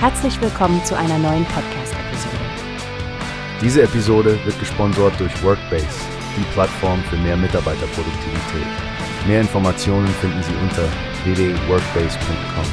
Herzlich willkommen zu einer neuen Podcast-Episode. Diese Episode wird gesponsert durch Workbase, die Plattform für mehr Mitarbeiterproduktivität. Mehr Informationen finden Sie unter www.workbase.com.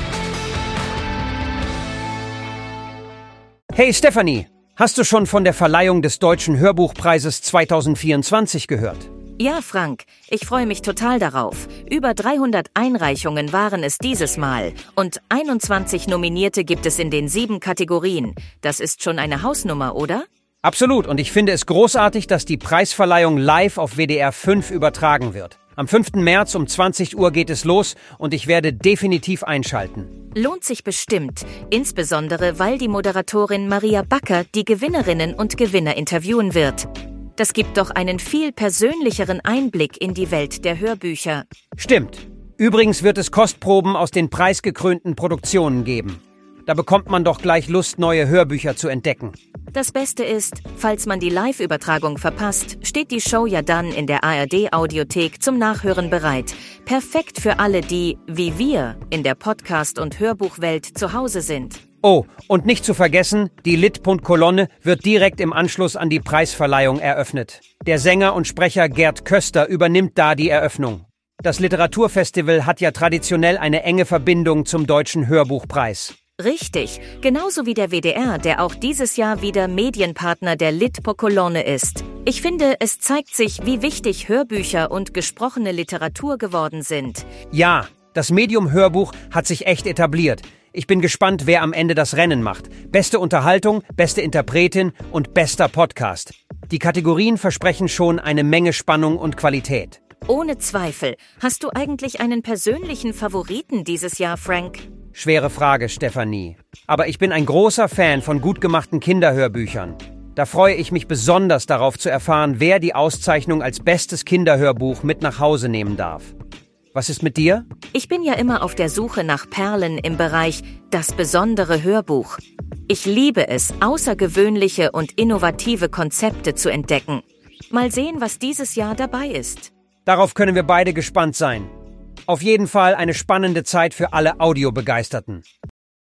Hey Stephanie, hast du schon von der Verleihung des Deutschen Hörbuchpreises 2024 gehört? Ja, Frank, ich freue mich total darauf. Über 300 Einreichungen waren es dieses Mal und 21 Nominierte gibt es in den sieben Kategorien. Das ist schon eine Hausnummer, oder? Absolut, und ich finde es großartig, dass die Preisverleihung live auf WDR 5 übertragen wird. Am 5. März um 20 Uhr geht es los und ich werde definitiv einschalten. Lohnt sich bestimmt, insbesondere weil die Moderatorin Maria Backer die Gewinnerinnen und Gewinner interviewen wird. Das gibt doch einen viel persönlicheren Einblick in die Welt der Hörbücher. Stimmt. Übrigens wird es Kostproben aus den preisgekrönten Produktionen geben. Da bekommt man doch gleich Lust, neue Hörbücher zu entdecken. Das Beste ist, falls man die Live-Übertragung verpasst, steht die Show ja dann in der ARD-Audiothek zum Nachhören bereit. Perfekt für alle, die, wie wir, in der Podcast- und Hörbuchwelt zu Hause sind. Oh, und nicht zu vergessen, die Lit.kolonne wird direkt im Anschluss an die Preisverleihung eröffnet. Der Sänger und Sprecher Gerd Köster übernimmt da die Eröffnung. Das Literaturfestival hat ja traditionell eine enge Verbindung zum Deutschen Hörbuchpreis. Richtig, genauso wie der WDR, der auch dieses Jahr wieder Medienpartner der Litpo-Kolonne ist. Ich finde, es zeigt sich, wie wichtig Hörbücher und gesprochene Literatur geworden sind. Ja, das Medium Hörbuch hat sich echt etabliert. Ich bin gespannt, wer am Ende das Rennen macht. Beste Unterhaltung, beste Interpretin und bester Podcast. Die Kategorien versprechen schon eine Menge Spannung und Qualität. Ohne Zweifel. Hast du eigentlich einen persönlichen Favoriten dieses Jahr, Frank? Schwere Frage, Stefanie. Aber ich bin ein großer Fan von gut gemachten Kinderhörbüchern. Da freue ich mich besonders darauf zu erfahren, wer die Auszeichnung als bestes Kinderhörbuch mit nach Hause nehmen darf. Was ist mit dir? Ich bin ja immer auf der Suche nach Perlen im Bereich das besondere Hörbuch. Ich liebe es, außergewöhnliche und innovative Konzepte zu entdecken. Mal sehen, was dieses Jahr dabei ist. Darauf können wir beide gespannt sein. Auf jeden Fall eine spannende Zeit für alle Audiobegeisterten.